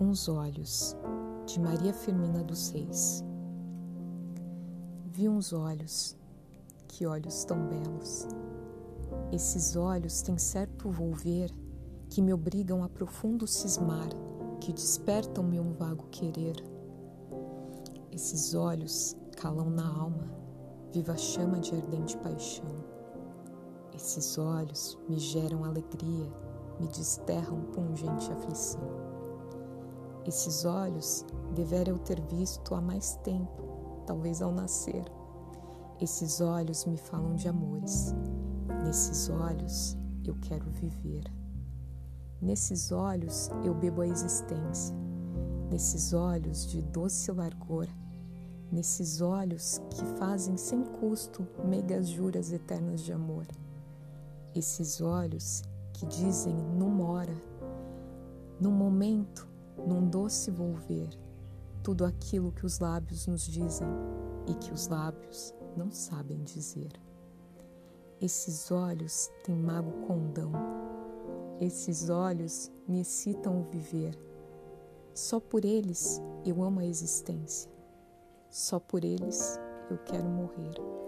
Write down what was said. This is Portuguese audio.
uns olhos, de Maria Firmina dos Reis. Vi uns olhos, que olhos tão belos. Esses olhos têm certo volver que me obrigam a profundo cismar, que despertam meu vago querer. Esses olhos calam na alma, viva chama de ardente paixão. Esses olhos me geram alegria, me desterram pungente aflição. Esses olhos devera eu ter visto há mais tempo, talvez ao nascer. Esses olhos me falam de amores. Nesses olhos eu quero viver. Nesses olhos eu bebo a existência. Nesses olhos de doce largor. Nesses olhos que fazem sem custo meigas juras eternas de amor. Esses olhos que dizem numa hora, num momento, num doce volver, tudo aquilo que os lábios nos dizem e que os lábios não sabem dizer. Esses olhos têm mago condão, esses olhos me excitam o viver. Só por eles eu amo a existência, só por eles eu quero morrer.